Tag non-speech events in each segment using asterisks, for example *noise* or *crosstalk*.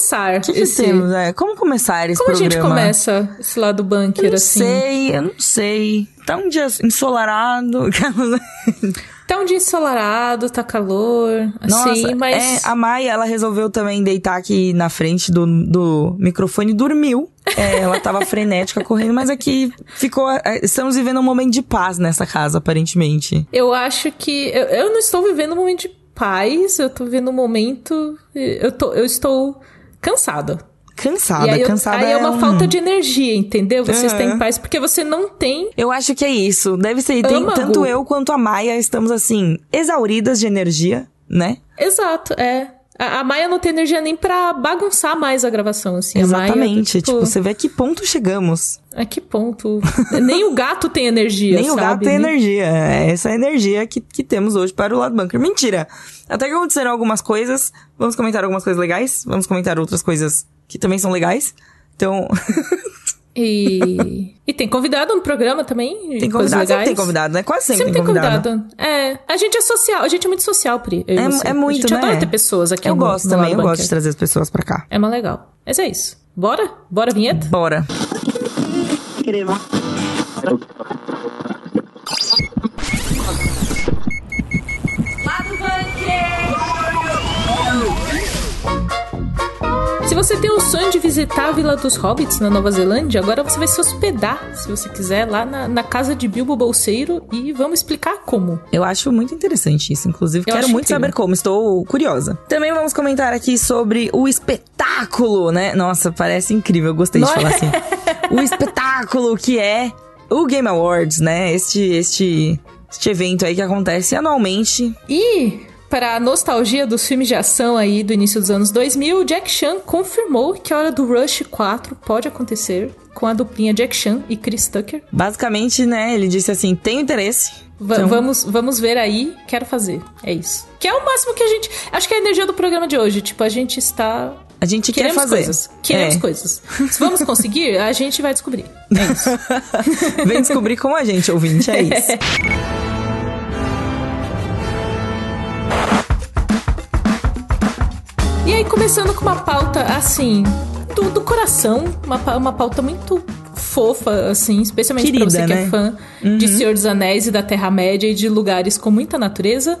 começar que, que esse... temos? É, como começar esse Como programa? a gente começa esse lado bunker, Eu não assim? sei, eu não sei. Tá um dia ensolarado. *laughs* Tá um dia ensolarado, tá calor, Nossa, assim, mas... é, a Maia, ela resolveu também deitar aqui na frente do, do microfone e dormiu. É, ela tava *laughs* frenética correndo, mas aqui ficou. é, Estamos vivendo um momento de paz nessa casa, aparentemente. Eu acho que... Eu, eu não estou vivendo um momento de paz, eu tô vivendo um momento... Eu, tô, eu estou cansada. Cansada, e aí, cansada. aí é uma um- falta de energia, entendeu? Você está Aham. em paz porque você não tem Eu acho que é isso. Deve ser. Tem, tanto eu quanto a Maia estamos assim, exauridas de energia, né? Exato, é. A, a Maia não tem energia nem pra bagunçar mais a gravação, assim. A Maia, Exatamente. tipo, tipo, você vê a que ponto chegamos. A que ponto? *laughs* nem o gato tem energia, Nem o sabe? gato tem Nem- energia. É essa a energia que, que temos hoje para o lado bunker. Mentira! Até que aconteceram algumas coisas. Vamos comentar algumas coisas legais. Vamos comentar outras coisas que também são legais. Então, *laughs* E... e tem convidado no programa também. tem convidado. Sempre tem convidado, né? Quase sempre, Sempre tem tem convidado. convidado. É. A gente é social, a gente é muito social, Pri. eu É, é muito, A gente né? adora ter pessoas aqui Eu no- gosto no também, eu Bunker. gosto de trazer as pessoas pra cá. É mais legal. Mas é isso. Bora? Bora, vinheta? Bora. Se você tem o sonho de visitar a Vila dos Hobbits na Nova Zelândia, agora você vai se hospedar, se você quiser, lá na, na casa de Bilbo Bolseiro e vamos explicar como. Eu acho muito interessante isso. Inclusive, Eu quero muito incrível. saber como. Estou curiosa. Também vamos comentar aqui sobre o espetáculo, né? Nossa, parece incrível. Eu gostei de é? falar assim. O *laughs* espetáculo que é o Game Awards, né? Este, este, este evento aí que acontece anualmente. E para a nostalgia dos filmes de ação aí do início dos anos 2000, Jack Chan confirmou que a hora do Rush 4 pode acontecer com a duplinha Jack Chan e Chris Tucker. Basicamente, né? Ele disse assim: tenho interesse. Va- Então- vamos, vamos ver aí, quero fazer. É isso. Que é o máximo que a gente. Acho que é a energia do programa de hoje. Tipo, a gente está. A gente Queremos quer fazer. coisas. Queremos É. coisas. Se vamos conseguir, a gente vai descobrir. É isso. *laughs* Vem descobrir com a gente, ouvinte. É *laughs* isso. E aí, começando com uma pauta assim, do, do coração, uma, uma pauta muito fofa, assim, especialmente Querida, pra você que né? é fã de Senhor dos Anéis e da Terra-média e de lugares com muita natureza.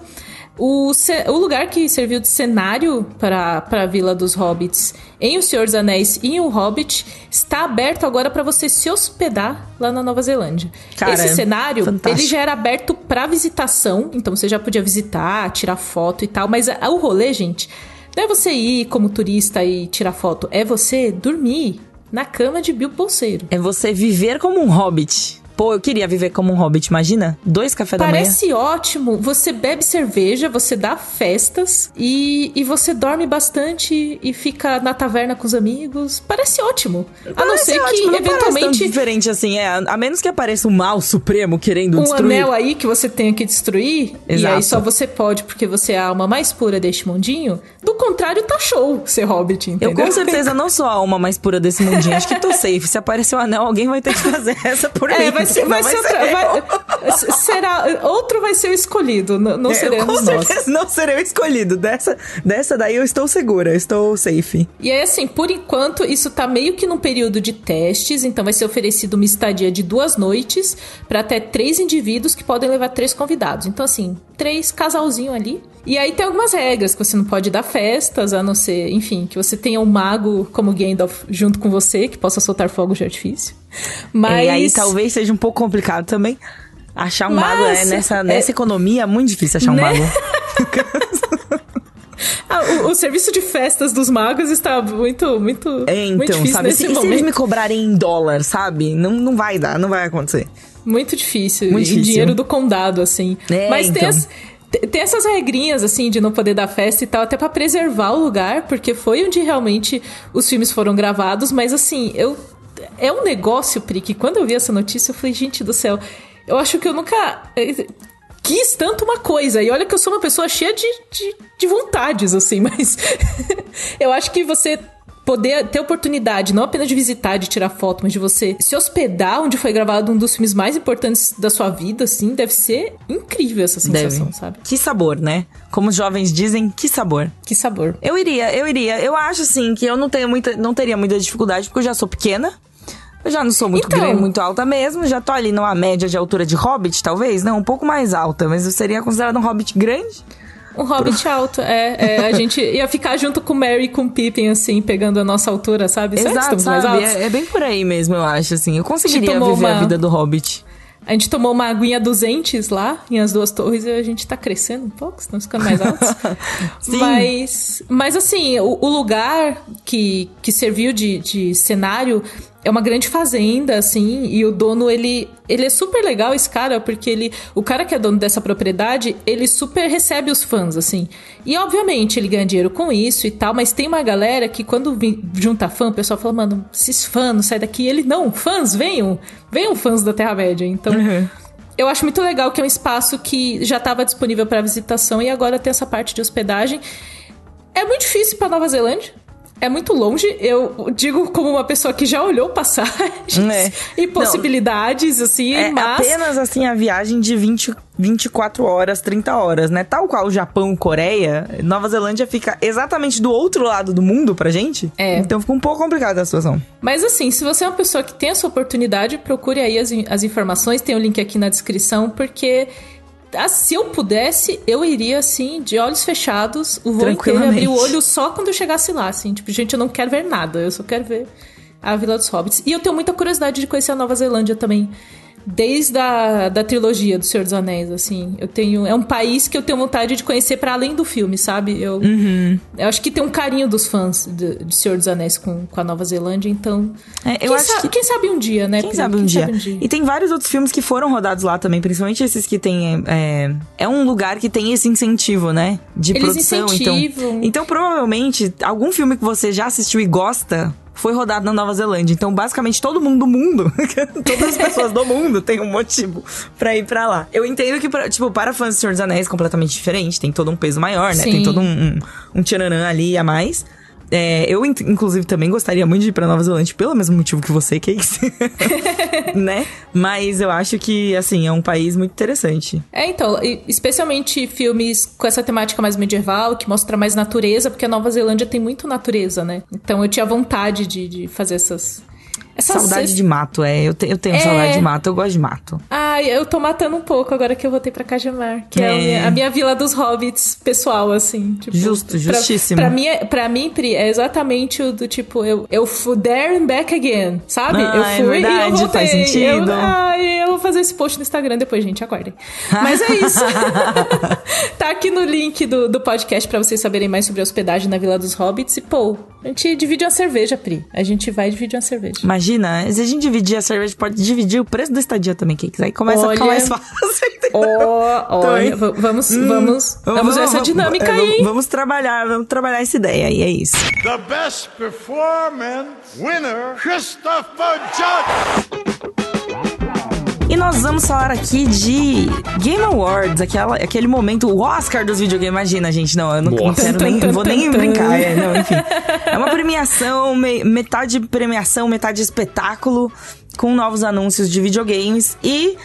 O, o lugar que serviu de cenário para, a Vila dos Hobbits em O Senhor dos Anéis e em O Hobbit está aberto agora para você se hospedar lá na Nova Zelândia. Cara, Esse cenário, fantástico. ele já era aberto para visitação, então você já podia visitar, tirar foto e tal, mas a- o rolê, gente, não é você ir como turista e tirar foto, é você dormir na cama de Bilbo Bolseiro. É você viver como um hobbit. Pô, eu queria viver como um hobbit, imagina? Dois café da manhã. Parece ótimo. Você bebe cerveja, você dá festas e, e você dorme bastante e fica na taverna com os amigos. Parece ótimo. a não Parece ser que, ótimo, parece tão eventualmente, diferente assim, é. A menos que apareça um mal supremo querendo um destruir. anel aí que você tenha que destruir, e Exato. aí só você pode porque você é a alma mais pura deste mundinho. Do contrário, tá show ser hobbit, Eu entendeu? com certeza não sou a alma mais pura desse mundinho. Acho que tô safe. Se aparecer um anel, alguém vai ter que fazer essa por mim. É, vai ser, vai Não ser outra. vai- será, outro vai ser o escolhido, não, não É, seremos com nós. certeza não serei o escolhido. Dessa, dessa daí eu estou segura, eu estou safe. E aí, assim, por enquanto, isso tá meio que num período de testes, então vai ser oferecido uma estadia de duas noites para até três indivíduos que podem levar três convidados. Então, assim, três casalzinho ali. E aí tem algumas regras, que você não pode dar festas, a não ser, enfim, que você tenha um mago como Gandalf junto com você, que possa soltar fogos de artifício. Mas. E aí talvez seja um pouco complicado também. Achar um Mas, mago é, nessa, é- nessa economia é muito difícil achar um Né? mago. *laughs* Ah, o, o serviço de festas dos magos está muito, muito, É, muito então, difícil sabe? nesse Se, se momento. eles me cobrarem em dólar, sabe? Não, não vai dar, não vai acontecer. Muito difícil. Muito difícil. dinheiro do condado, assim. É, Mas tem, então. as- te- tem essas regrinhas, assim, de não poder dar festa e tal, até pra preservar o lugar, porque foi onde realmente os filmes foram gravados. Mas, assim, eu. É um negócio, Pri, que quando eu vi essa notícia, eu falei, gente do céu, eu acho que eu nunca. eh, Quis tanto uma coisa, e olha que eu sou uma pessoa cheia de, de, de vontades, assim, *laughs* mas eu acho que você poder ter oportunidade, não apenas de visitar, de tirar foto, mas de você se hospedar onde foi gravado um dos filmes mais importantes da sua vida, assim, deve ser incrível essa sensação, Deve. sabe? Que sabor, né? Como os jovens dizem, que sabor. Que sabor. Eu iria, eu iria. Eu acho assim que eu não tenho muita, não teria muita dificuldade porque eu já sou pequena. Eu já não sou muito Então. grande, muito alta mesmo. Já tô ali numa média de altura de hobbit, talvez. Não, um pouco mais alta, mas eu seria considerado um hobbit grande. Um hobbit alto, é, é, A *laughs* gente ia ficar junto com Mary e com Pippin, assim, pegando a nossa altura, sabe? Será Exato, estamos mais sabe? altos? É, é bem por aí mesmo, eu acho, assim. Eu conseguiria viver a uma- vida do hobbit. A gente tomou uma aguinha dos entes lá, em as duas torres, e a gente tá crescendo um pouco, estamos ficando mais altos. *laughs* Sim. Mas, mas assim, o, o lugar que, que serviu de, de cenário é uma grande fazenda, assim, e o dono, ele, ele é super legal, esse cara, porque ele, o cara que é dono dessa propriedade, ele super recebe os fãs, assim. E, obviamente, ele ganha dinheiro com isso e tal, mas tem uma galera que quando junta fã, o pessoal fala, mano, esses fãs, não sai daqui. Ele, não, fãs, venham, venham fãs da Terra-média. Então, eu acho muito legal que é um espaço que já estava disponível para visitação e agora tem essa parte de hospedagem. É muito difícil para Nova Zelândia. É muito longe. Eu digo como uma pessoa que já olhou passagens É. e possibilidades, assim, É mas. apenas, assim, a viagem de 20, 24 horas, 30 horas, né? Tal qual o Japão, Coreia, Nova Zelândia fica exatamente do outro lado do mundo pra gente. É. Então fica um pouco complicada a situação. Mas assim, se você é uma pessoa que tem essa oportunidade, procure aí as, as informações, tem o link aqui na descrição, porque ah, se eu pudesse, eu iria assim, de olhos fechados, o voo inteiro, abrir o olho só quando eu chegasse lá, assim, tipo, gente, eu não quero ver nada, eu só quero ver a Vila dos Hobbits. E eu tenho muita curiosidade de conhecer a Nova Zelândia também. Desde a da trilogia do Senhor dos Anéis, assim, eu tenho. É um país que eu tenho vontade de conhecer para além do filme, sabe? Eu, Uhum. eu acho que tem um carinho dos fãs de, de Senhor dos Anéis com, com a Nova Zelândia, então. É, eu quem, acho sa- que- quem sabe um dia, né? Quem Pri? sabe um, dia. E tem vários outros filmes que foram rodados lá também, principalmente esses que tem. É, é um lugar que tem esse incentivo, né? De Eles produção. incentivam. Então, então, provavelmente, algum filme que você já assistiu e gosta. Foi rodado na Nova Zelândia. Então, basicamente, todo mundo do mundo, *laughs* todas as pessoas do mundo têm um motivo pra ir pra lá. Eu entendo que, pra- tipo, para fãs do Senhor dos Anéis é completamente diferente. Tem todo um peso maior, né? Sim. Tem todo um, um, um tchananã ali a mais. É, eu, in- inclusive, também gostaria muito de ir pra Nova Zelândia pelo mesmo motivo que você, Cakes. *laughs* né? Mas eu acho que, assim, é um país muito interessante. É, então, especialmente filmes com essa temática mais medieval, que mostra mais natureza, porque a Nova Zelândia tem muito natureza, né? Então eu tinha vontade de, de fazer essas. essas Saudade de mato, é. Eu, te- eu tenho É. saudade de mato, eu gosto de mato. Ai, eu tô matando um pouco agora que eu voltei pra Cajamar, que é, a, É. minha, a minha vila dos hobbits pessoal, assim. Tipo, Justo, pra- justíssimo. Pra, mim, é- pra mim, Pri, é exatamente o do tipo, eu, eu fui there and back again, sabe? Ah, eu é fui e eu verdade, voltei. faz sentido. Eu, ai, eu vou fazer esse post no Instagram depois, gente, aguardem. Mas é isso. *laughs* tá aqui no link do, do podcast pra vocês saberem mais sobre a hospedagem na Vila dos Hobbits. E, pô, a gente divide uma cerveja, Pri. A gente vai dividir uma cerveja. Imagina, se a gente dividir a cerveja, pode dividir o preço da estadia também, Cakes. Aí começa a ficar Olha. mais fácil. *laughs* entendeu? Olha, hein? va- vamos, vamos, vamos ver essa dinâmica é, aí, vamos-? Vamos trabalhar, vamos trabalhar essa ideia e é isso. The best performance winner, Christopher Judge. E nós vamos falar aqui de Game Awards, aquela, aquele momento, o Oscar dos videogames. Imagina, gente, não, eu não, não quero nem, vou nem brincar. É, não, enfim. É uma premiação, me- metade premiação, metade espetáculo, com novos anúncios de videogames. E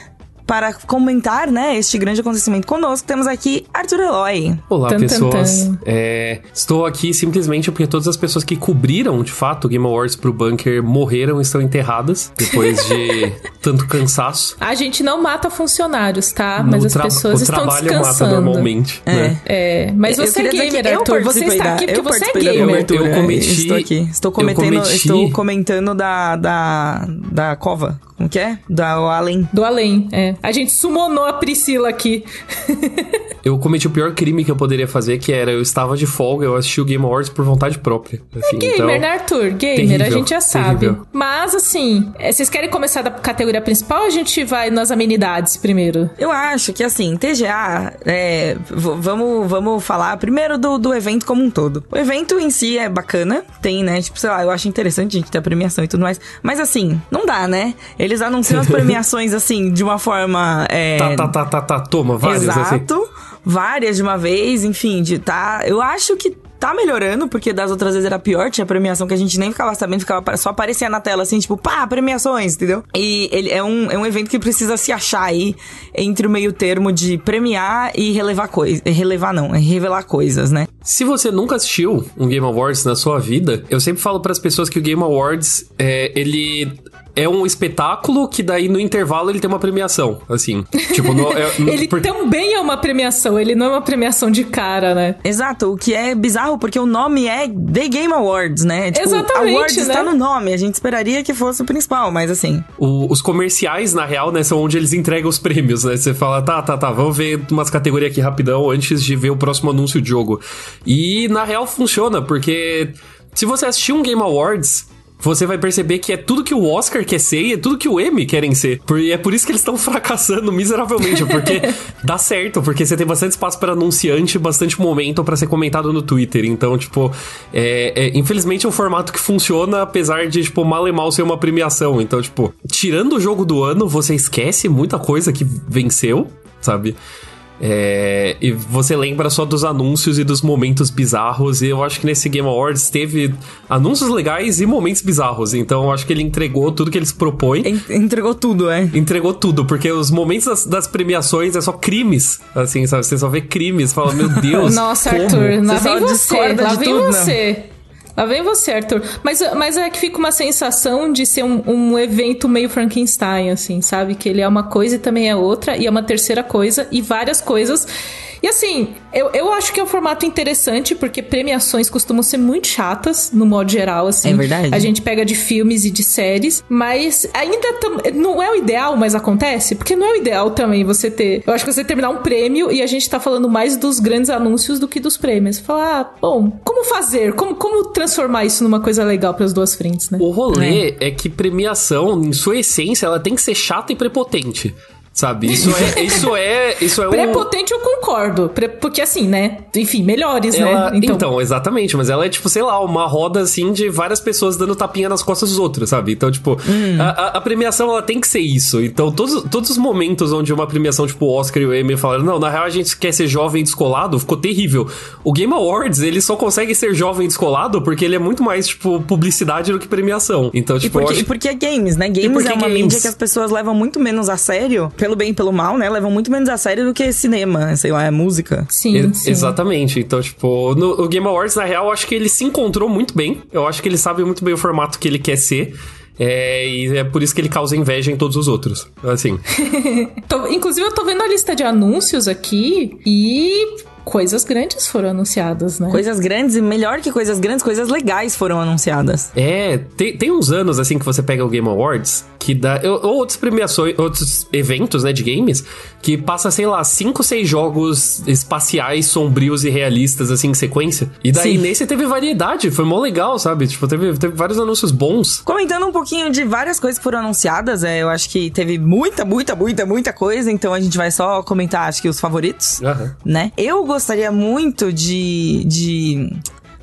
para comentar, né, este grande acontecimento conosco, temos aqui Arthur Eloy. Olá, tan, pessoas. tan. É, estou aqui simplesmente porque todas as pessoas que cobriram, de fato, o Game Awards pro Bunker morreram e estão enterradas depois de *laughs* tanto cansaço. A gente não mata funcionários, tá? No Mas as tra- pessoas o estão trabalho mata descansando. normalmente. né? É, mas Eu você é gamer, que eu Arthur. Você está da- aqui porque eu você é gamer. cobertura. Eu cometi- Estou aqui. Estou eu cometendo, cometi- estou comentando da, da, da cova. Como que é? Da o Além. Do além, é. A gente summonou a Priscila aqui. *laughs* Eu cometi o pior crime que eu poderia fazer, que era eu estava de folga, eu assisti o Game Awards por vontade própria. Assim, Gamer, então, né, Arthur? Gamer, terrível, a gente já sabe. terrível. Mas, assim, é, vocês querem começar da categoria principal ou a gente vai nas amenidades primeiro? Eu acho que assim, TGA, é, vamos, vamos falar primeiro do, do evento como um todo. O evento em si é bacana, tem, né? Tipo, sei lá, eu acho interessante a gente ter a premiação e tudo mais. Mas assim, não dá, né? Eles anunciam as *laughs* premiações assim, de uma forma. É, Tá, tá, tá, tá, tá, toma, vários, assim. Exato. Várias de uma vez, enfim, de tá. Eu acho que tá melhorando, porque das outras vezes era pior, tinha premiação que a gente nem ficava sabendo, ficava só aparecia na tela assim, tipo, pá, premiações, entendeu? E ele é um, é um evento que precisa se achar aí entre o meio termo de premiar e relevar coisas. Relevar não, é revelar coisas, né? Se você nunca assistiu um Game Awards na sua vida, eu sempre falo para as pessoas que o Game Awards, é, ele é um espetáculo que daí no intervalo ele tem uma premiação, assim. Tipo, no, é, *laughs* ele por... também é uma premiação, ele não é uma premiação de cara, né? Exato, o que é bizarro porque o nome é The Game Awards, né? Tipo, Exatamente, Awards né? está no nome, a gente esperaria que fosse o principal, mas assim. O, os comerciais, na real, né, são onde eles entregam os prêmios, né? Você fala, tá, tá, tá, vamos ver umas categorias aqui rapidão antes de ver o próximo anúncio de jogo. E na real funciona, porque se você assistir um Game Awards, você vai perceber que é tudo que o Oscar quer ser e é tudo que o Emmy querem ser. E é por isso que eles estão *laughs* fracassando miseravelmente, porque *laughs* dá certo, porque você tem bastante espaço para anunciante, bastante momento para ser comentado no Twitter. Então, tipo, é, é, infelizmente é um formato que funciona, apesar de, tipo, mal e mal ser uma premiação. Então, tipo, tirando o jogo do ano, você esquece muita coisa que venceu, sabe? É, e você lembra só dos anúncios e dos momentos bizarros. E eu acho que nesse Game Awards teve anúncios legais e momentos bizarros. Então eu acho que ele entregou tudo que eles propõem. Entregou tudo, é. Entregou tudo, porque os momentos das, das premiações é só crimes. Assim, sabe? Você só vê crimes. Fala, meu Deus. *laughs* Nossa, como? Arthur, lá Você vem você. Lá de vem tudo, você. Lá vem você, Arthur. Mas, mas é que fica uma sensação de ser um, um evento meio Frankenstein, assim, sabe? Que ele é uma coisa e também é outra, e é uma terceira coisa, e várias coisas. E assim, eu, eu acho que é um formato interessante, porque premiações costumam ser muito chatas, no modo geral, assim. É verdade. A gente pega de filmes e de séries, mas ainda não é o ideal, mas acontece, porque não é o ideal também você ter. Eu acho que você terminar um prêmio e a gente tá falando mais dos grandes anúncios do que dos prêmios. Falar, ah, bom, como fazer? Como, como transformar isso numa coisa legal para as duas frentes, né? O rolê é. que premiação, em sua essência, ela tem que ser chata e prepotente. Sabe? Isso é. Isso é. Isso é um. Prepotente eu concordo, porque assim, né? Enfim, melhores, Ela- né? então. exatamente, mas ela é tipo, sei lá, uma roda assim de várias pessoas dando tapinha nas costas dos outros, sabe? Então, tipo, Hum. a, a- a premiação ela tem que ser isso. Então, todos, todos os momentos onde uma premiação, tipo, o Oscar e o Emmy falaram, não, na real a gente quer ser jovem e descolado, ficou terrível. O Game Awards, ele só consegue ser jovem e descolado porque ele é muito mais, tipo, publicidade do que premiação. Então, E tipo, eu porque, acho... e porque é games, né? Games porque é uma games? mídia que as pessoas levam muito menos a sério, pelo bem e pelo mal, né? Levam muito menos a sério do que cinema, sei lá, é música. Sim, E- sim. Exatamente. Então, tipo, no, o Game Awards, na real, eu acho que ele se encontrou muito bem. Eu acho que ele sabe muito bem o formato que ele quer ser. É, e é por isso que ele causa inveja em todos os outros. Assim. *laughs* Tô- inclusive, eu tô vendo a lista de anúncios aqui e coisas grandes foram anunciadas, né? Coisas grandes, e melhor que coisas grandes, coisas legais foram anunciadas. É, tem, tem uns anos, assim, que você pega o Game Awards, que dá. Ou ou outras premiações, outros eventos, né, de games, que passa, sei lá, cinco, seis jogos espaciais, sombrios e realistas, assim, em sequência. E daí Sim. nesse teve variedade, foi mó legal, sabe? Tipo, teve, teve vários anúncios bons. Comentando um pouquinho de várias coisas que foram anunciadas, é, eu acho que teve muita, muita, muita, muita coisa, então a gente vai só comentar, acho que os favoritos, Aham. né? Eu gostaria muito de, de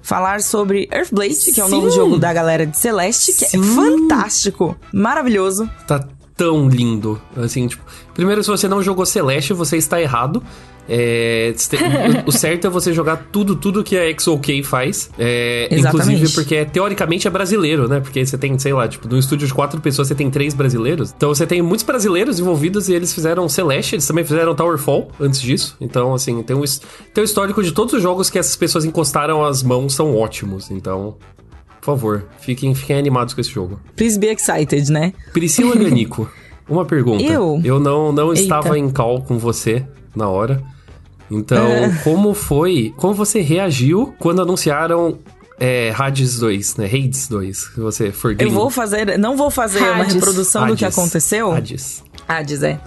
falar sobre Earthblade, que é o Sim. novo jogo da galera de Celeste, que Sim. é fantástico, maravilhoso. Tá tão lindo. Assim, tipo, primeiro, se você não jogou Celeste, você está errado. É, *laughs* o, certo é você jogar tudo, tudo que a XOK faz. É, inclusive porque teoricamente é brasileiro, né? Porque você tem, sei lá, tipo, no estúdio de quatro pessoas você tem três brasileiros. Então você tem muitos brasileiros envolvidos e eles fizeram Celeste, eles também fizeram Towerfall antes disso. Então, assim, tem um, tem um histórico de todos os jogos que essas pessoas encostaram as mãos são ótimos. Então, por favor, fiquem, fiquem animados com esse jogo. Please be excited, né? Priscila *laughs* Ganico, uma pergunta. Eu? Eu não, não estava em call com você na hora. Então, É. *laughs* como foi? Como você reagiu quando anunciaram é, Hades 2, né? Hades 2, que você for Eu vou fazer, não vou fazer uma Hades. reprodução do que aconteceu. Hades. Hades, é.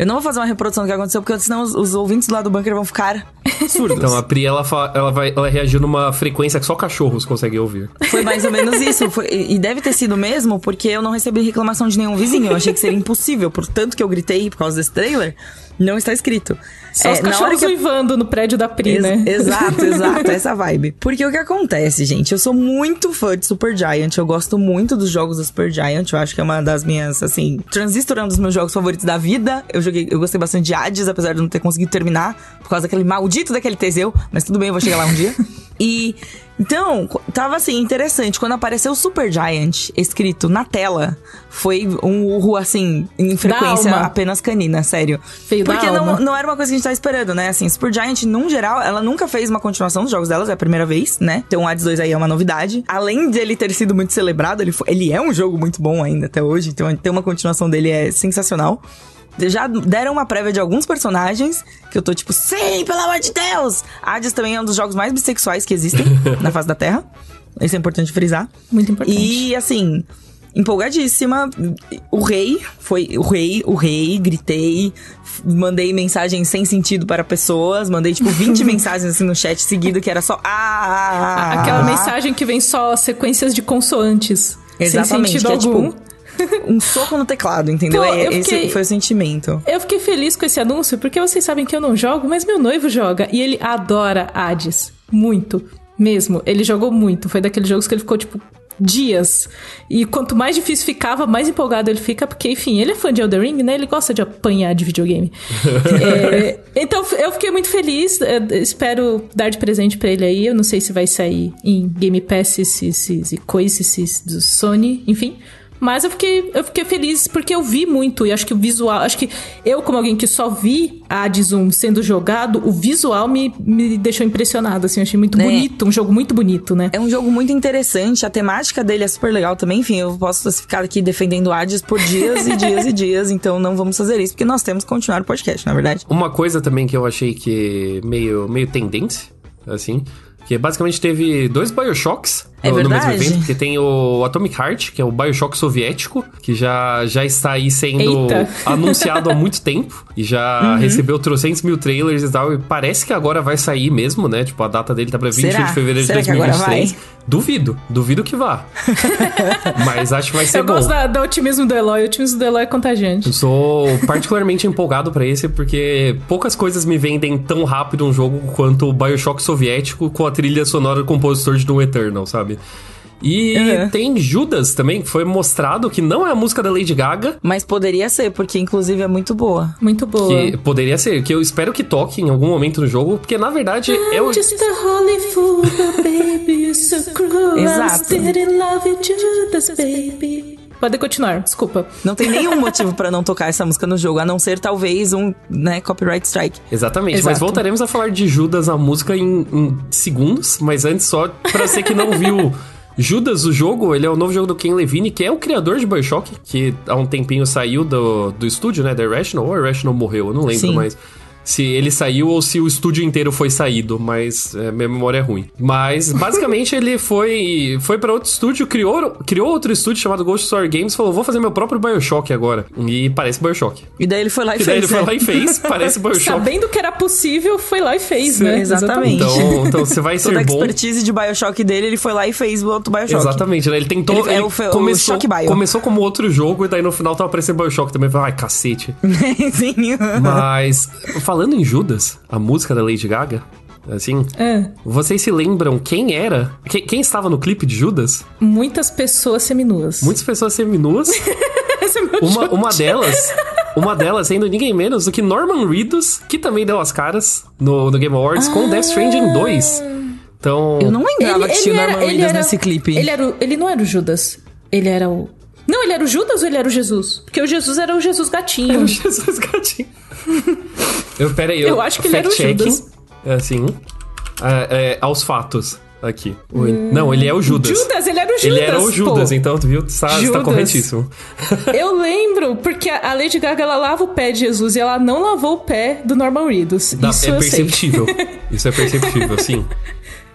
Eu não vou fazer uma reprodução do que aconteceu, porque senão os, os ouvintes lá do bunker vão ficar *laughs* surdos. Então, a Pri, ela, fa- ela, vai, ela reagiu numa frequência que só cachorros conseguem ouvir. Foi mais ou menos isso. Foi- e deve ter sido mesmo, porque eu não recebi reclamação de nenhum vizinho. Eu achei que seria impossível. Por tanto que eu gritei por causa desse trailer, não está escrito. Só É, os cachorros que eu- uivando no prédio da Pri, Ex- né? Exato, exato, *laughs* essa vibe. Porque o que acontece, gente? Eu sou muito fã de Super Giant, eu gosto muito dos jogos do Super Giant, eu acho que é uma das minhas, assim, Transistor é um dos meus jogos favoritos da vida. Eu joguei eu gostei bastante de Hades, apesar de não ter conseguido terminar, por causa daquele maldito daquele Teseu, mas tudo bem, eu vou chegar lá um dia. *laughs* E então, tava assim, interessante. Quando apareceu o Super Giant escrito na tela, foi um urro assim, em frequência apenas canina, sério. Veio da Porque não, não era uma coisa que a gente tava esperando, né? Assim, Super Giant, num geral, ela nunca fez uma continuação dos jogos delas, é a primeira vez, né? Então o Hades 2 aí é uma novidade. Além dele ter sido muito celebrado, ele, foi- ele é um jogo muito bom ainda até hoje, então ter uma continuação dele é sensacional. Já deram uma prévia de alguns personagens que eu tô tipo, sim, pelo amor de Deus! Hades também é um dos jogos mais bissexuais que existem *laughs* na face da Terra. Isso é importante frisar. Muito importante. E assim, empolgadíssima. O rei foi o rei, o rei, gritei, mandei mensagens sem sentido para pessoas, mandei tipo 20 *laughs* mensagens assim no chat seguido que era só ah, ah, ah, Aquela ah, mensagem que vem só sequências de consoantes. Exatamente, sem sentido que é, tipo, algum. Um soco no teclado, entendeu? Pô, eu Esse fiquei- foi o sentimento. Eu fiquei feliz com esse anúncio porque vocês sabem que eu não jogo, mas meu noivo joga e ele adora Hades. Muito. Mesmo. Ele jogou muito. Foi daqueles jogos que ele ficou, tipo, dias. E quanto mais difícil ficava, mais empolgado ele fica, porque, enfim, ele é fã de Elden Ring, né? Ele gosta de apanhar de videogame. *laughs* É, então, eu fiquei muito feliz. é, espero dar de presente pra ele aí. Eu não sei se vai sair em Game Pass e coisas do Sony, enfim. Mas eu fiquei, eu fiquei feliz porque eu vi muito e acho que o visual, acho que eu como alguém que só vi a 1 sendo jogado, o visual me, me deixou impressionado, assim, eu achei muito Né? bonito, um jogo muito bonito, né? É um jogo muito interessante, a temática dele é super legal também. Enfim, eu posso ficar aqui defendendo Hades por dias e dias e dias, *laughs* então não vamos fazer isso, porque nós temos que continuar o podcast, na verdade. Uma coisa também que eu achei que meio, meio tendência, assim, que basicamente teve dois Bioshocks É no, no mesmo verdade. evento, porque tem o Atomic Heart, que é o Bioshock soviético, que já, já está aí sendo Eita. *laughs* anunciado há muito tempo, e já Uhum. recebeu trocentos mil trailers e tal, e parece que agora vai sair mesmo, né? Tipo, a data dele tá pra 21 Será? de fevereiro de Será agora 2023. vai? Duvido, duvido que vá. *laughs* Mas acho que vai ser Eu bom. gosto da, do otimismo do Eloy, o otimismo do Eloy é contagiante. Eu sou particularmente empolgado pra esse, porque poucas coisas me vendem tão rápido um jogo quanto o Bioshock soviético com a trilha sonora do compositor de Doom Eternal, sabe? E Uhum. tem Judas também, que foi mostrado que não é a música da Lady Gaga, Mas poderia ser, porque inclusive é muito boa. Muito boa. que poderia ser, que eu espero que toque em algum momento no jogo, porque na verdade é o. Just a holy fool, baby, so cruel. Exato. I'm still in love with Judas, baby. Pode continuar, desculpa. Não tem nenhum *laughs* motivo pra não tocar essa música no jogo, a não ser talvez um, né, copyright strike. Exatamente, Exato. mas voltaremos a falar de Judas, a música, em, em segundos, mas antes só pra você que não viu. *laughs* Judas, o jogo, ele é o novo jogo do Ken Levine, que é o criador de Bioshock, que há um tempinho saiu do, do estúdio, né, da Irrational, ou Irrational morreu, eu não lembro Sim. mais se ele saiu ou se o estúdio inteiro foi saído, mas é, minha memória é ruim. Mas, *laughs* basicamente, ele foi foi para outro estúdio, criou, criou outro estúdio chamado Ghost Story Games, falou, vou fazer meu próprio Bioshock agora. E parece Bioshock. E daí ele foi lá e, E daí ele fez. foi né? lá e fez, *laughs* parece Bioshock. Sabendo que era possível, foi lá e fez, Sim, né? exatamente. Então, então você vai *laughs* Toda a ser bom. expertise de Bioshock dele, ele foi lá e fez o outro Bioshock. Exatamente, né? Ele tentou. Ele- é Ele, o fe- o começou, começou como outro jogo e daí no final tava aparecendo Bioshock também. Ai, cacete. Sim. Mas, falando em Judas, a música da Lady Gaga, assim, É. vocês se lembram quem era? Quem, quem estava no clipe de Judas? Muitas pessoas seminuas. Muitas pessoas seminuas. *laughs* Esse é meu uma, chute. uma delas. Uma delas sendo ninguém menos do que Norman Reedus, que também deu as caras no, no Game Awards com Death Stranding 2. Então. Eu não lembrava que tinha o Norman ele Reedus era- nesse clipe. Ele, era o- ele não era o Judas. Ele era o. Não, ele era o Judas ou ele era o Jesus? Porque o Jesus era o Jesus gatinho. Era o Jesus Gatinho. *laughs* eu, pera aí, eu, Eu acho que ele era o Judas. Assim, é, é, aos fatos aqui. O- Não, ele é o Judas. Judas, ele era o Judas. Ele era o Judas, pô. então, tu viu? Tá, tá Judas. corretíssimo. Eu lembro, porque a Lady Gaga ela lava o pé de Jesus e ela não lavou o pé do Norman Reedus. Dá- Isso é eu sei. perceptível. *laughs* Isso é perceptível, sim.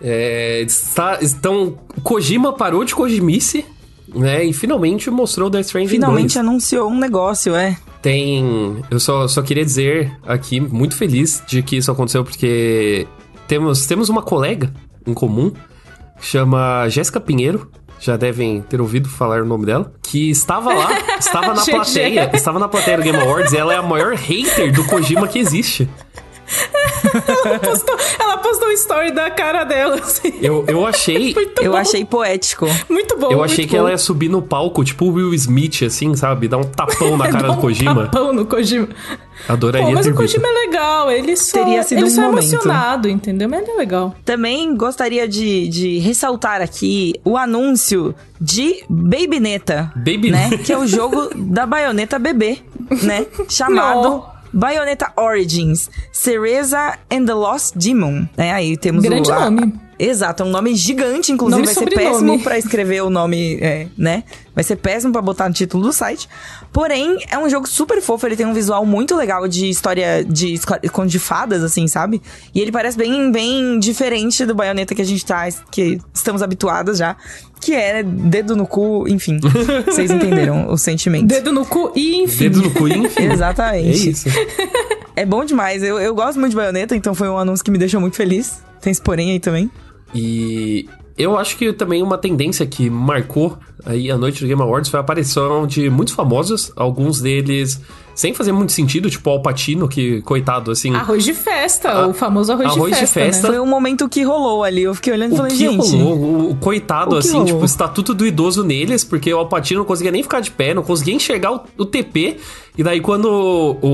É, está, então, Kojima parou de Kojimice, né? E finalmente mostrou Death Stranding Finalmente 2. anunciou um negócio, é. Tem. Eu só, só queria dizer aqui, muito feliz de que isso aconteceu, porque temos, temos uma colega em comum, chama Jéssica Pinheiro. Já devem ter ouvido falar o nome dela. Que estava lá, estava *laughs* na plateia. Estava na plateia do Game Awards. e Ela é a maior hater do Kojima que existe. Postou- ela postou um story da cara dela, assim. Eu, eu achei. *laughs* Muito Eu bom. achei poético. Muito bom. Eu muito achei que bom. ela ia subir no palco, tipo o Will Smith, assim, sabe? Dar um tapão na *laughs* cara do um Kojima. tapão no Kojima. Adoraria Pô, mas ter o visto. Kojima é legal, ele só, Teria sido ele um só é emocionado, entendeu? Mas ele é legal. Também gostaria de, de ressaltar aqui o anúncio de Baby Neta. Baby né? Neta. Que é o jogo da baioneta bebê, né? *laughs* Chamado Não. Bayonetta Origins, Cereza and the Lost Demon. É, aí temos Grande o... a- nome. Exato, é um nome gigante, inclusive Nome vai ser péssimo pra escrever o nome, é, né? Vai ser péssimo pra botar no título do site. Porém, é um jogo super fofo, ele tem um visual muito legal de história de conto de fadas, assim, sabe? E ele parece bem, bem diferente do Bayonetta que a gente tá, que estamos habituados já. Que é dedo no cu, enfim. *laughs* Vocês entenderam o sentimento. Dedo no cu e enfim. Dedo no cu, enfim. *laughs* É Exatamente. isso. É bom demais. Eu, eu gosto muito de Bayonetta, então foi um anúncio que me deixou muito feliz. Tem esse porém aí também. E eu acho que também uma tendência que marcou aí a noite do Game Awards foi a aparição de muitos famosos, alguns deles sem fazer muito sentido, tipo o Alpatino, que, coitado, assim. Arroz de festa, Ah, o famoso arroz, arroz de de festa. festa. Né? Foi um momento que rolou ali. Eu fiquei olhando e O falei, que gente. rolou, o, o coitado, o que assim, rolou? tipo, o estatuto do idoso neles, porque o Alpatino não conseguia nem ficar de pé, não conseguia enxergar o, o TP. E daí, quando o,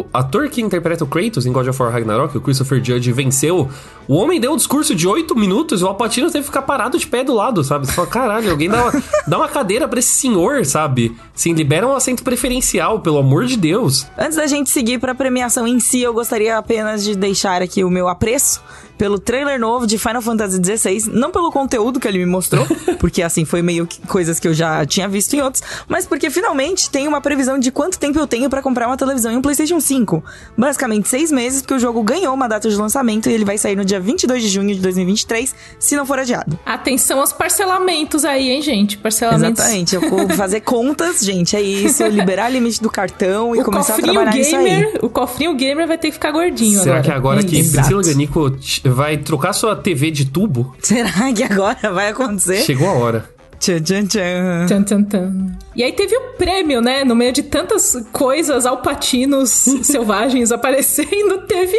o ator que interpreta o Kratos em God of War Ragnarok, o Christopher Judge, venceu, o homem deu um discurso de oito minutos e o Alpatino teve que ficar parado de pé do lado, sabe? Você fala, caralho, alguém dá uma, *laughs* dá uma cadeira pra esse senhor, sabe? Sim, libera um assento preferencial, pelo amor de Deus. Antes da gente seguir pra premiação em si, eu gostaria apenas de deixar aqui o meu apreço pelo trailer novo de Final Fantasy XVI, não pelo conteúdo que ele me mostrou, *laughs* porque assim foi meio que coisas que eu já tinha visto em outros, mas porque finalmente tem uma previsão de quanto tempo eu tenho pra comprar uma televisão e um PlayStation 5. Basicamente seis meses, porque o jogo ganhou uma data de lançamento e ele vai sair no dia 22 de junho de 2023, se não for adiado. Atenção aos parcelamentos aí, hein, gente? Parcelamentos. Exatamente, eu vou *laughs* fazer contas, gente, é isso, liberar limite do cartão e O começar a trabalhar nisso aí. gamer, o cofrinho gamer vai ter que ficar gordinho Será agora. que é agora que Exato. Priscila Ganico vai trocar sua TV de tubo? *laughs* Será que agora vai acontecer? Chegou a hora. Tchan, tchan, tchan. Tan, tan, tan. E aí teve o prêmio, né? No meio de tantas coisas, alpatinos *laughs* selvagens aparecendo, teve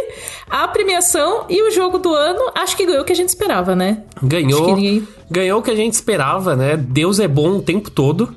a premiação e o jogo do ano. Acho que ganhou o que a gente esperava, né? Acho Ganhou, que ninguém- ganhou o que a gente esperava, né? Deus é bom o tempo todo.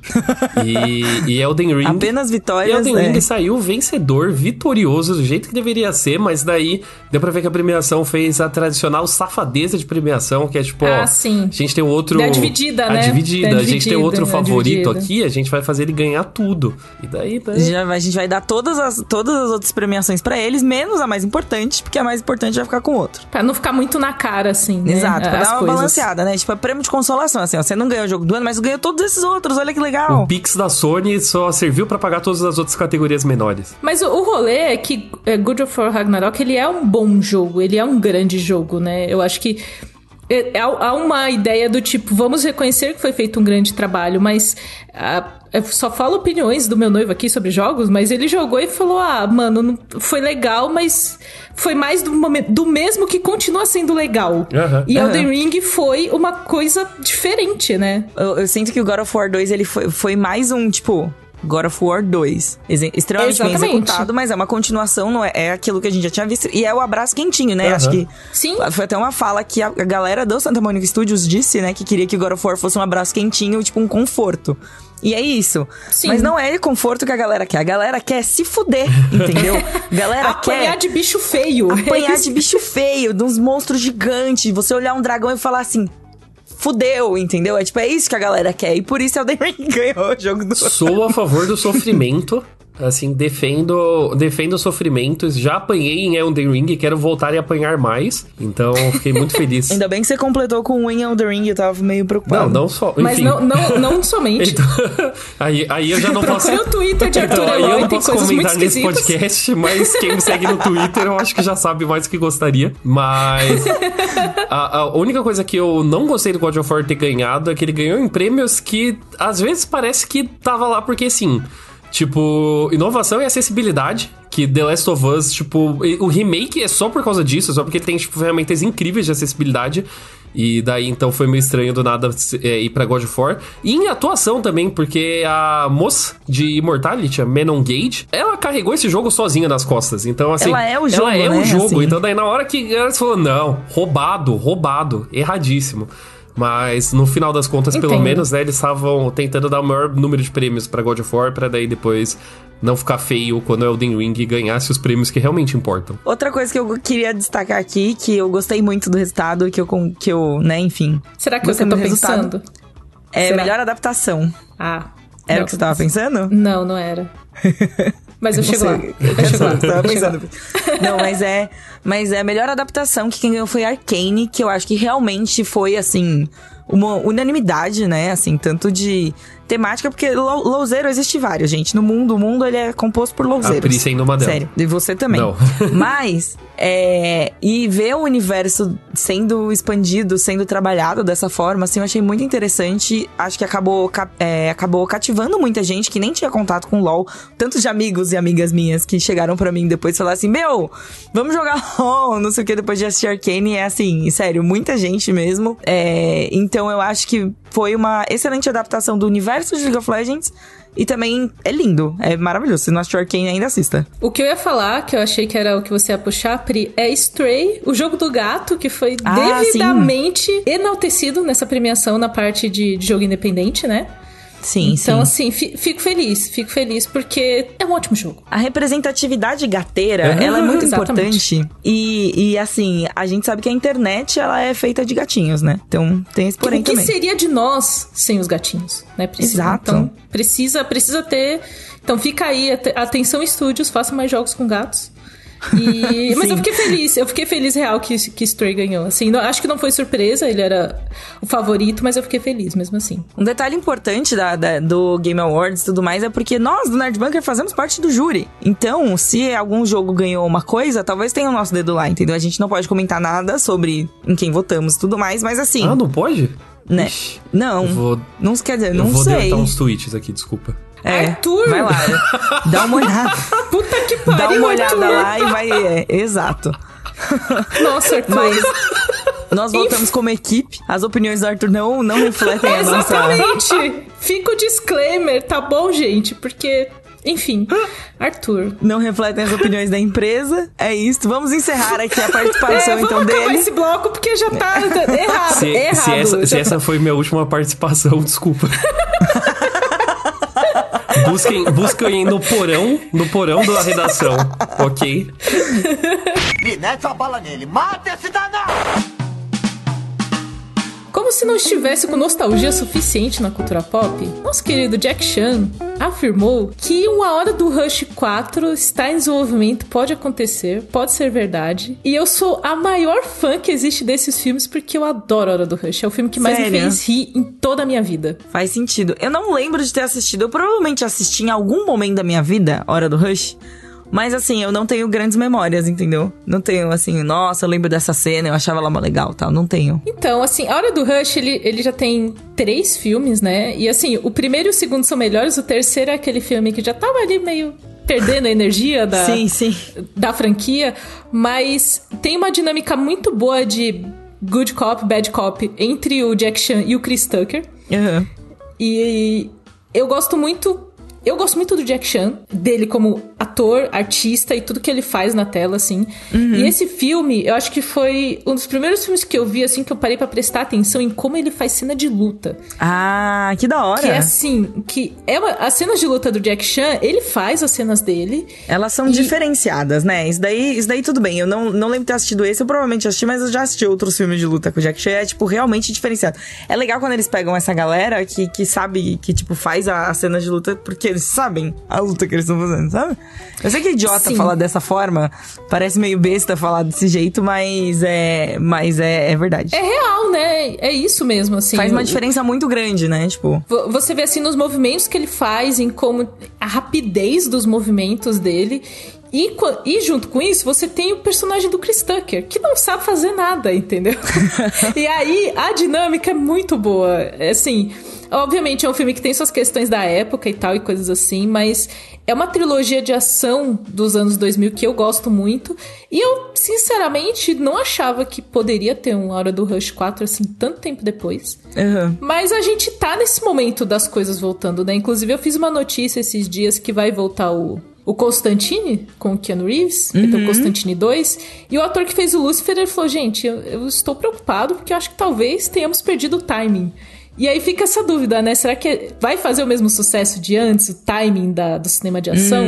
e, *laughs* e Elden Ring. Apenas e vitórias. Elden Ring é. saiu vencedor, vitorioso, do jeito que deveria ser, mas daí deu pra ver que a premiação fez a tradicional safadeza de premiação, que é tipo, ó, Ah, sim. a gente tem outro. Da dividida, a né? dividida, Da a gente tem dividida, outro favorito dividida. aqui, a gente vai fazer ele ganhar tudo. E daí, daí Já, vai- a gente vai dar todas as, todas as outras premiações pra eles, menos a mais importante, porque a mais importante vai ficar com o outro. Pra não ficar muito na cara, assim, né? Exato, pra As dar uma coisas. balanceada, né? Tipo, é prêmio de consolação, assim, ó. Você não ganhou o jogo do ano, mas ganhou todos esses outros, olha que legal. o Pix da Sony só serviu pra pagar todas as outras categorias menores. Mas o, o rolê é que é, God of War Ragnarok, ele é um bom jogo, ele é um grande jogo, né? Eu acho que é- há há uma ideia do tipo, vamos reconhecer que foi feito um grande trabalho, mas ah, eu só falo opiniões do meu noivo aqui sobre jogos, mas ele jogou e falou: ah, mano, não- foi legal, mas foi mais do, momen- do mesmo que continua sendo legal. Aham. E Aham. Elden Ring foi uma coisa diferente, né? Eu, eu sinto que o God of War 2, ele foi, foi mais um, tipo... God of War 2. Exe- Extremamente bem Exatamente. executado, mas é uma continuação, não é, é aquilo que a gente já tinha visto. E é o abraço quentinho, né? Aham. Acho que Sim. Foi até uma fala que a a galera do Santa Monica Studios disse, né? Que queria que o God of War fosse um abraço quentinho, tipo um conforto. E é isso. Sim. Mas não é conforto que a galera quer. A galera quer se fuder, *laughs* entendeu? Galera Apanhar quer de bicho feio. apanhar É de *laughs* bicho feio, de uns monstros gigantes. Você olhar um dragão e falar assim... Fudeu, entendeu? É tipo, é isso que a galera quer. E por isso Elden Ring ganhou o jogo do... Sou a favor do sofrimento. *laughs* Assim, defendo, defendo sofrimentos. Já apanhei em Elden Ring e quero voltar e apanhar mais. Então, fiquei muito feliz. *laughs* Ainda bem que você completou com o Elden Ring, eu tava meio preocupado. Não, não só. Enfim. Mas não, não, não *laughs* somente. Então, aí, aí eu já não posso. Procure o Twitter de Arthur Então, aí eu Eloy, não tem posso comentar nesse podcast, mas quem me segue no Twitter eu acho que já sabe mais do que gostaria. Mas a, a única coisa que eu não gostei do God of War ter ganhado é que ele ganhou em prêmios que às vezes parece que tava lá porque sim. Tipo, inovação e acessibilidade. Que The Last of Us, tipo, o remake é só por causa disso, só porque tem, tipo, ferramentas incríveis de acessibilidade. E daí então foi meio estranho do nada é, ir pra God of War. E em atuação também, porque a moça de Immortality, a Menon Gage, ela carregou esse jogo sozinha nas costas. Então, assim. Ela é o jogo. Ela é né? o jogo. Assim. Então, daí na hora que ela falou, não, roubado, roubado, erradíssimo. Mas no final das contas, pelo Entendo. menos, né, eles estavam tentando dar o maior número de prêmios pra God of War, pra daí depois não ficar feio quando o Elden Ring ganhasse os prêmios que realmente importam. Outra coisa que eu queria destacar aqui, que eu gostei muito do resultado, que eu, que eu né, enfim. Será que do resultado. pensando? É Será? melhor adaptação. Ah. Era não, o que você tava pensando? Não, não era. *laughs* Mas eu Não chego lá. sei. Eu chego lá. *laughs* Eu tava eu pensando. Não, mas é, mas é a melhor adaptação que quem ganhou foi Arcane, que eu acho que realmente foi assim uma unanimidade, né? Assim, tanto de temática, porque lou- louzeiro existe vários, gente. No mundo, o mundo ele é composto por louzeiros. A Pri sendo uma delas. Sério, e você também. Não. *laughs* Mas, é, e ver o universo sendo expandido, sendo trabalhado dessa forma, assim, eu achei muito interessante. Acho que acabou, ca- é, acabou cativando muita gente que nem tinha contato com LoL. Tanto de amigos e amigas minhas que chegaram pra mim depois e falaram assim: Meu, vamos jogar *laughs* LoL, não sei o que, depois de assistir Arcane. É assim, sério, muita gente mesmo. É, então eu acho que foi uma excelente adaptação do universo de League of Legends. E também é lindo, é maravilhoso. Se não assistiu Arcane, ainda assista. O que eu ia falar, que eu achei que era o que você ia puxar, Pri, é Stray, o jogo do gato, que foi Ah, devidamente enaltecido nessa premiação na parte de, de jogo independente, né? Sim, Então, sim. assim, fi- fico feliz, fico feliz, porque é um ótimo jogo. A representatividade gateira, É. ela é muito Exatamente. importante. E, e, assim, a gente sabe que a internet, ela é feita de gatinhos, né? Então, tem esse porém o que também. seria de nós sem os gatinhos, né? Precisa, Exato. Então, precisa, precisa ter... Então, fica aí, ate- atenção estúdios, façam mais jogos com gatos. E- *laughs* mas eu fiquei feliz, eu fiquei feliz real que, que Stray ganhou. Assim, não- acho que não foi surpresa, ele era o favorito, mas eu fiquei feliz mesmo assim. Um detalhe importante da, da- do Game Awards e tudo mais é porque nós, do Nerd Bunker, fazemos parte do júri. Então, se algum jogo ganhou uma coisa, talvez tenha o nosso dedo lá, entendeu? A gente não pode comentar nada sobre em quem votamos e tudo mais, mas assim, Ah, não pode? né? Ixi, Não, Eu vou, não quer dizer, eu não vou sei. deletar uns tweets aqui, desculpa. É, Arthur! vai lá, *laughs* dá uma olhada. Puta que pariu, Dá uma olhada Arthur! lá e vai. É, exato. Nossa, Arthur. Mas nós voltamos como equipe. As opiniões do Arthur não, não refletem a nossa. Exatamente! Fica o disclaimer, tá bom, gente? Porque, enfim, Arthur. Não refletem as opiniões da empresa. É isso. Vamos encerrar aqui a participação É, vamos então acabar dele. esse bloco porque já tá errado. Se, errado. se essa, se já essa tá- foi minha última participação, desculpa. *laughs* busquem, busquem no porão, no porão da redação, ok? Me mete uma bala nele. Mata esse danado! Como se não estivesse com nostalgia suficiente na cultura pop, nosso querido Jack Chan afirmou que uma hora do Rush 4 está em desenvolvimento, pode acontecer, pode ser verdade. E eu sou a maior fã que existe desses filmes porque eu adoro a Hora do Rush. É o filme que mais me Sério? fez rir em toda a minha vida. Faz sentido. Eu não lembro de ter assistido. Eu provavelmente assisti em algum momento da minha vida, Hora do Rush. Mas assim, eu não tenho grandes memórias, entendeu? Não tenho assim, nossa, eu lembro dessa cena, eu achava ela mó legal tal. Não tenho. Então, assim, a Hora do Rush, ele, ele já tem três filmes, né? E assim, o primeiro e o segundo são melhores, o terceiro é aquele filme que já tava ali meio perdendo a energia da, *laughs* Sim, sim. da franquia, mas tem uma dinâmica muito boa de good cop, bad cop entre o Jack Chan e o Chris Tucker. Aham. E eu gosto muito. Eu gosto muito do Jack Chan, dele como ator, artista e tudo que ele faz na tela, assim. Uhum. E esse filme, eu acho que foi um dos primeiros filmes que eu vi, assim, que eu parei pra prestar atenção em como ele faz cena de luta. Ah, que da hora. Que é assim, que é uma, as cenas de luta do Jack Chan, ele faz as cenas dele. Elas são E- diferenciadas, né? Isso daí, isso daí tudo bem. Eu não, não lembro de ter assistido esse, eu provavelmente assisti, mas eu já assisti outros filmes de luta com o Jack Chan. É, tipo, realmente diferenciado. É legal quando eles pegam essa galera que, que sabe, que, tipo, faz a, a cena de luta porque eles sabem a luta que eles estão fazendo, sabe? Eu sei que é idiota Sim. falar dessa forma, parece meio besta falar desse jeito, mas é, mas é, é verdade. É real, né? É isso mesmo, assim. Faz uma diferença muito grande, né? Tipo, Vo- Você vê assim nos movimentos que ele faz, em como a rapidez dos movimentos dele. E, e junto com isso, você tem o personagem do Chris Tucker, que não sabe fazer nada, entendeu? *laughs* e aí a dinâmica é muito boa. É assim, obviamente é um filme que tem suas questões da época e tal, e coisas assim, mas é uma trilogia de ação dos anos 2000 que eu gosto muito. E eu, sinceramente, não achava que poderia ter um Hora do Rush 4 assim tanto tempo depois. Uhum. Mas a gente tá nesse momento das coisas voltando, né? Inclusive, eu fiz uma notícia esses dias que vai voltar o. O Constantine, com o Keanu Reeves, vai ter o Constantine 2. E o ator que fez o Lucifer, ele falou: Gente, eu, eu estou preocupado porque eu acho que talvez tenhamos perdido o timing. E aí fica essa dúvida, né? Será que vai fazer o mesmo sucesso de antes, o timing da, do cinema de ação?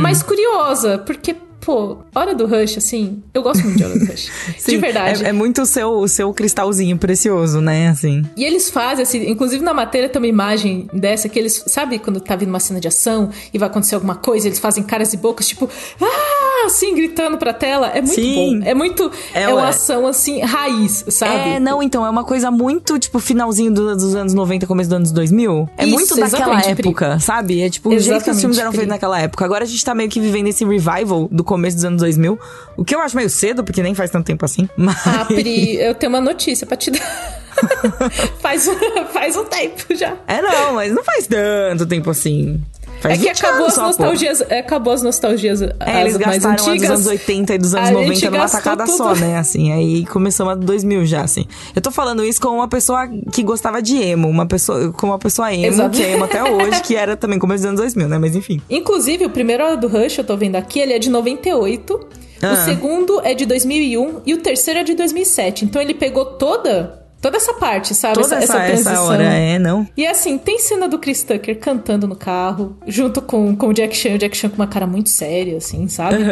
Mas curiosa, porque, pô, Hora do Rush, assim, eu gosto muito de Hora do Rush. *laughs* de Sim, verdade. É, é muito o seu, o seu cristalzinho precioso, né? Assim. E eles fazem, assim, inclusive na matéria tem uma imagem dessa que eles, sabe quando tá vindo uma cena de ação e vai acontecer alguma coisa, eles fazem caras e bocas, tipo, ah, assim, gritando pra tela. É muito Sim. bom. É muito. É, É, uma ação, assim, raiz, sabe? É, não, então, é uma coisa muito, tipo, finalzinho do- dos anos 90, começo dos anos 2000. É Isso, muito daquela exatamente, Pri. época, sabe? É tipo o jeito que os filmes eram feitos naquela época. Agora a gente tá meio que vivendo esse revival do começo dos anos 2000. O que eu acho meio cedo, porque nem faz tanto tempo assim. Mas... Ah, Pri, eu tenho uma notícia pra te dar. *laughs* faz, faz um tempo já. É, não, mas não faz tanto tempo assim. Faz É que 20 acabou anos as nostalgias. é, Acabou as nostalgias. É, as eles mais gastaram a dos antigas. anos 80 e dos anos A 90 gente numa tacada tudo. só, né? Assim, aí começamos a 2000 já, assim. Eu tô falando isso com uma pessoa que gostava de emo, uma pessoa, com uma pessoa emo, Exato. que é emo até hoje, que era também começo dos anos 2000, né? Mas enfim. Inclusive, o primeiro do Rush, eu tô vendo aqui, ele é de 98. Ah. O segundo é de 2001 e o terceiro é de 2007. Então ele pegou toda toda essa parte, sabe? Toda essa, essa hora, é, não? E assim, tem cena do Chris Tucker cantando no carro, junto com, com o Jack Chan, o Jack Chan com uma cara muito séria, assim, sabe?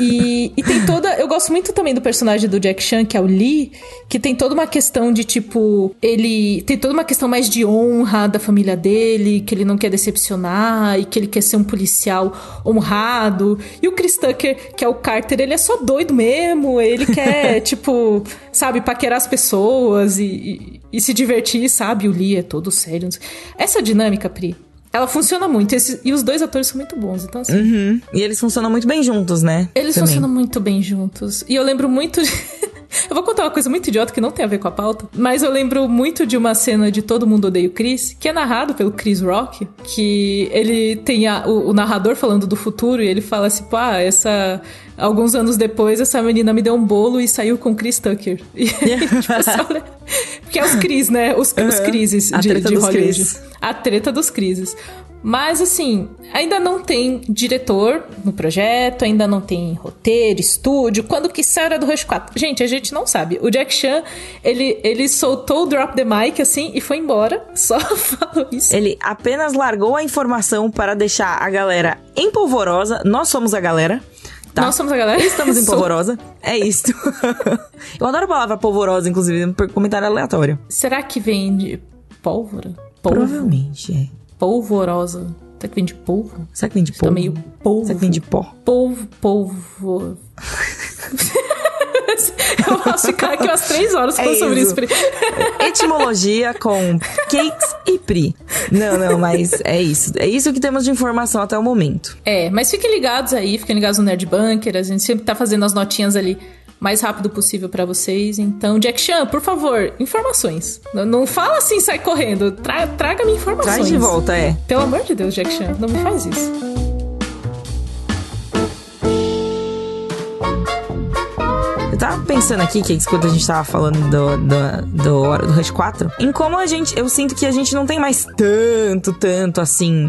E, e tem toda. Eu gosto muito também do personagem do Jack Chan, que é o Lee, que tem toda uma questão de tipo. Ele. Tem toda uma questão mais de honra da família dele, que ele não quer decepcionar e que ele quer ser um policial honrado. E o Chris Tucker, que é o Carter, ele é só doido mesmo, ele quer, *laughs* tipo, sabe, paquerar as pessoas e, e, e se divertir, sabe? O Lee é todo sério. Essa dinâmica, Pri, ela funciona muito. Esses- e os dois atores são muito bons. Então, assim, Uhum. E eles funcionam muito bem juntos, né? eles Também. funcionam muito bem juntos. E eu lembro muito. de- *laughs* eu vou contar uma coisa muito idiota que não tem a ver com a pauta. Mas eu lembro muito de uma cena de Todo Mundo Odeia o Chris, que é narrado pelo Chris Rock. Que ele tem a- o, o narrador falando do futuro e ele fala assim: pá, essa. Alguns anos depois, essa menina me deu um bolo e saiu com Chris Tucker. *laughs* E, *laughs* tipo, só Porque é os Chris, né? Os, os crises de, treta de dos Hollywood. Chris. A treta dos crises. Mas assim, ainda não tem diretor no projeto, ainda não tem roteiro, estúdio. Quando que sai do Rush 4? Gente, a gente não sabe. O Jack Chan, ele, ele soltou o drop the mic assim e foi embora. *laughs* Só falou isso. Ele apenas largou a informação para deixar a galera empolvorosa. Nós somos a galera. Tá? Nós somos a galera. Estamos em polvorosa. É isso. *laughs* Eu adoro a palavra polvorosa, inclusive, por comentário aleatório. Será que vem de pólvora? Polvo? Provavelmente, é. Polvorosa. Será que vem de polvo? Será que vem de Tá polvo? meio polvo. Será que vem de pó? Polvo, polvo. *laughs* *laughs* Eu posso ficar aqui umas três horas falando É sobre isso. Pri. Etimologia com cakes e pri. Não, não, mas é isso. É isso que temos de informação até o momento. É, mas fiquem ligados aí, fiquem ligados no Nerd Bunker. A gente sempre tá fazendo as notinhas ali mais rápido possível pra vocês. Então, Jack Chan, por favor, informações. Não, não fala assim, sai correndo. Tra- Traga-me informações. Traz de volta, é. Pelo amor de Deus, Jack Chan, não me faz isso. Eu tava pensando aqui, que enquanto a gente tava falando do, do, do Hora do Rush 4, em como a gente. Eu sinto que a gente não tem mais tanto, tanto assim.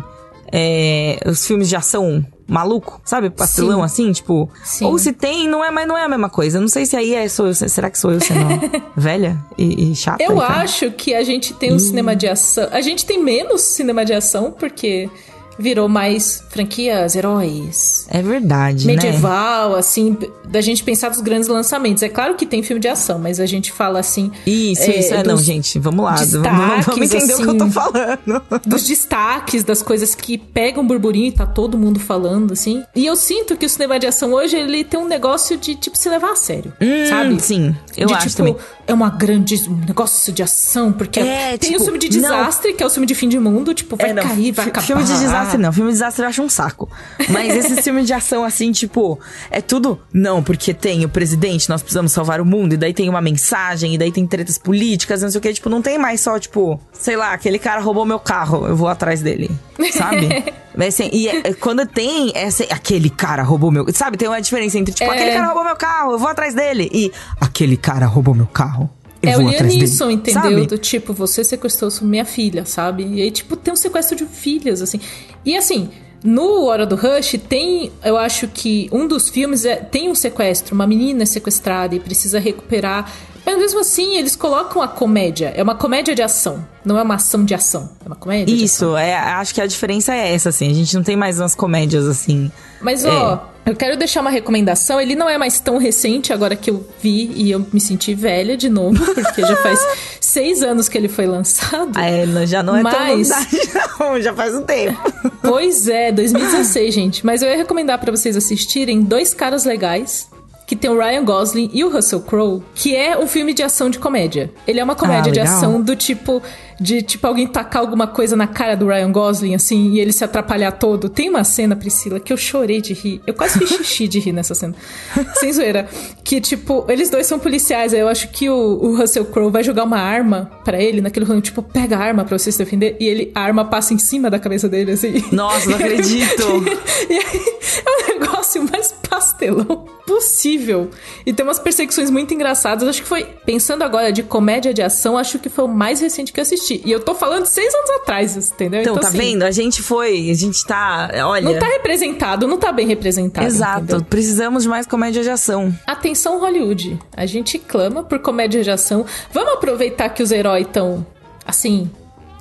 é, os filmes de ação maluco, sabe? Pastelão Sim. assim, tipo. Sim. Ou se tem, não é, mas não é a mesma coisa. Eu não sei se aí é. Sou eu, será que sou eu sendo *laughs* velha e, e chata? Eu e acho que a gente tem um cinema de ação. A gente tem menos cinema de ação, porque virou mais franquias, heróis. É verdade, né? medieval, assim, da gente pensar dos grandes lançamentos. É claro que tem filme de ação, mas a gente fala assim. Isso, isso. É, não, gente, vamos lá. Vamos, vamos entender o que eu tô assim. falando. *laughs* Dos destaques, das coisas que pegam burburinho e tá todo mundo falando, assim. E eu sinto que o cinema de ação hoje, ele tem um negócio de, tipo, se levar a sério, sabe? Hum, Sim, eu de, acho tipo, também. é uma grande um negócio de ação, porque É, tem tipo, o filme de não. desastre, que é o filme de fim de mundo, tipo, vai É, não, cair, vai acabar. Filme de desastre desastre não. Filme de desastre eu acho um saco. Mas esses *laughs* filmes de ação, assim, tipo, é tudo. Não, porque tem o presidente, nós precisamos salvar o mundo, e daí tem uma mensagem, e daí tem tretas políticas, não sei o que. Tipo, não tem mais só, tipo, sei lá, aquele cara roubou meu carro, eu vou atrás dele. Sabe? *laughs* Assim, e é- quando tem essa, aquele cara roubou meu. Sabe, tem uma diferença entre, tipo, É. aquele cara roubou meu carro, eu vou atrás dele. E aquele cara roubou meu carro. Eu É o. Lianisson, entendeu? Sabe? Do tipo, você sequestrou minha filha, sabe? E aí, tipo, tem um sequestro de filhas, assim. E assim, no Hora do Rush tem, eu acho que um dos filmes é, tem um sequestro, uma menina é sequestrada e precisa recuperar. Mas mesmo assim, eles colocam a comédia. É uma comédia de ação. Não é uma ação de ação. É uma comédia de ação. Isso, é, acho que a diferença é essa, assim. A gente não tem mais umas comédias assim. Mas, É. ó, eu quero deixar uma recomendação. Ele não é mais tão recente, agora que eu vi e eu me senti velha de novo, *laughs* porque já faz seis anos que ele foi lançado. Ah, é, já não é tão Mas- novidade, *laughs* não. Já faz um tempo. Pois é, 2016, gente. Mas eu ia recomendar pra vocês assistirem Dois Caras Legais. Que tem o Ryan Gosling e o Russell Crowe, que é um filme de ação de comédia. Ele é uma comédia Ah, de ação do tipo de tipo alguém tacar alguma coisa na cara do Ryan Gosling assim e ele se atrapalhar todo. Tem uma cena, Priscila, que eu chorei de rir. Eu quase fiz xixi de rir nessa cena. *laughs* Sem zoeira. Que tipo, eles dois são policiais, aí eu acho que o, o Russell Crowe vai jogar uma arma pra ele naquele rolê, tipo, pega a arma pra você se defender e ele a arma passa em cima da cabeça dele assim. Nossa, não *laughs* acredito. *laughs* E aí, é o negócio *laughs* mais pastelão possível. E tem umas perseguições muito engraçadas. Acho que foi, pensando agora de comédia de ação, acho que foi o mais recente que eu assisti. E eu tô falando seis anos atrás, entendeu? Então, tá assim, vendo? A gente foi, a gente tá, olha... Não tá representado, não tá bem representado. Exato, entendeu? precisamos de mais comédia de ação. Atenção, Hollywood. A gente clama por comédia de ação. Vamos aproveitar que os heróis estão, assim,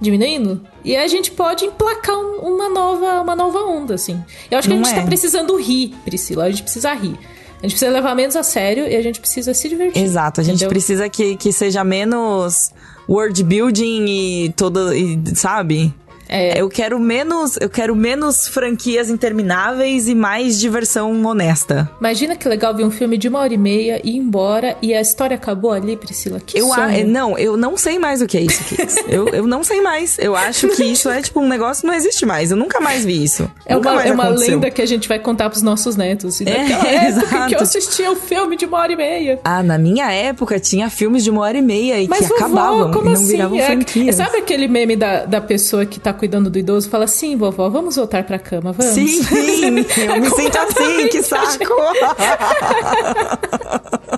diminuindo? E a gente pode emplacar um- uma, nova, uma nova onda, assim. Eu acho que Não a gente é? tá precisando rir, Priscila. A gente precisa rir. A gente precisa levar menos a sério e a gente precisa se divertir. Exato, a gente entendeu? precisa que, que seja menos world building e todo, e, sabe? É. Eu quero menos, eu quero menos franquias intermináveis e mais diversão honesta. Imagina que legal ver um filme de uma hora e meia e ir embora e a história acabou ali, Priscila. Que Eu, a- não, eu não sei mais o que é isso, Kids. *laughs* eu, eu não sei mais. Eu acho que isso é tipo um negócio que não existe mais. Eu nunca mais vi isso. É nunca uma, é uma aconteceu. lenda que a gente vai contar pros nossos netos. E É, *laughs* época que eu exato. assistia o filme de uma hora e meia. Ah, na minha época tinha filmes de uma hora e meia e Mas que vovó, acabavam como e não assim? viravam É- franquias. sabe aquele meme da, da pessoa que tá cuidando do idoso? Fala assim, vovó, vamos voltar pra cama, vamos. Sim, *laughs* sim, eu me sinto assim, que saco. *laughs*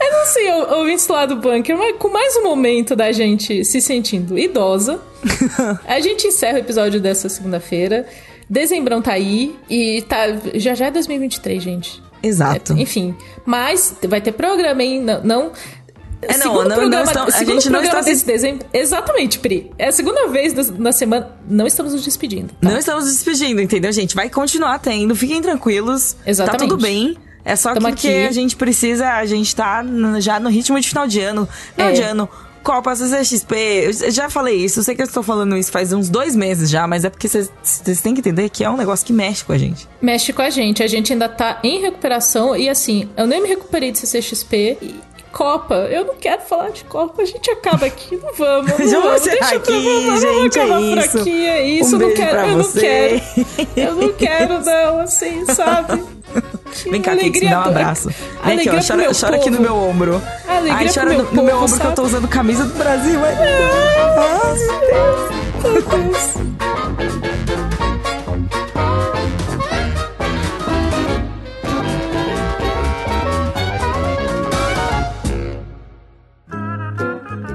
Eu não sei, eu, ouvintes lá do bunker, mas com mais um momento da gente se sentindo idosa, *laughs* a gente encerra o episódio dessa segunda-feira. Dezembrão tá aí e tá, já já é 2023, gente. Exato. É, enfim, mas vai ter programa, hein? Não. não É, não, segundo não- não programa, estão- a gente não está se- desse dezembro. Exatamente, Pri. É a segunda vez na semana. Não estamos nos despedindo. tá? Não estamos despedindo, entendeu, gente? Vai continuar tendo, fiquem tranquilos. Exatamente. Tá tudo bem. É só Tamo porque aqui. a gente precisa, a gente tá já no ritmo de final de ano. Final É. de ano, Copa, CCXP, eu já falei isso, eu sei que eu estou falando isso faz uns dois meses já, mas é porque vocês vocês têm que entender que é um negócio que mexe com a gente. Mexe com a gente. A gente ainda tá em recuperação. E assim, eu nem me recuperei de CCXP. E Copa, eu não quero falar de Copa. A gente acaba aqui. Não vamos. Não *laughs* Vamos vamos. Deixa pra- aqui, vamos, vamos gente, é acabar por isso. aqui. É isso. Um eu não quero. pra Eu não você. quero. Eu não *laughs* quero, não, assim, sabe? Que Vem cá, Kix, me alegria dá um abraço. Vem aqui, alegria ó, chora, meu chora aqui no meu ombro. Alegria Ai, chora meu no, no povo, meu ombro que eu sabe? tô usando camisa do Brasil. Ai, Meu Deus.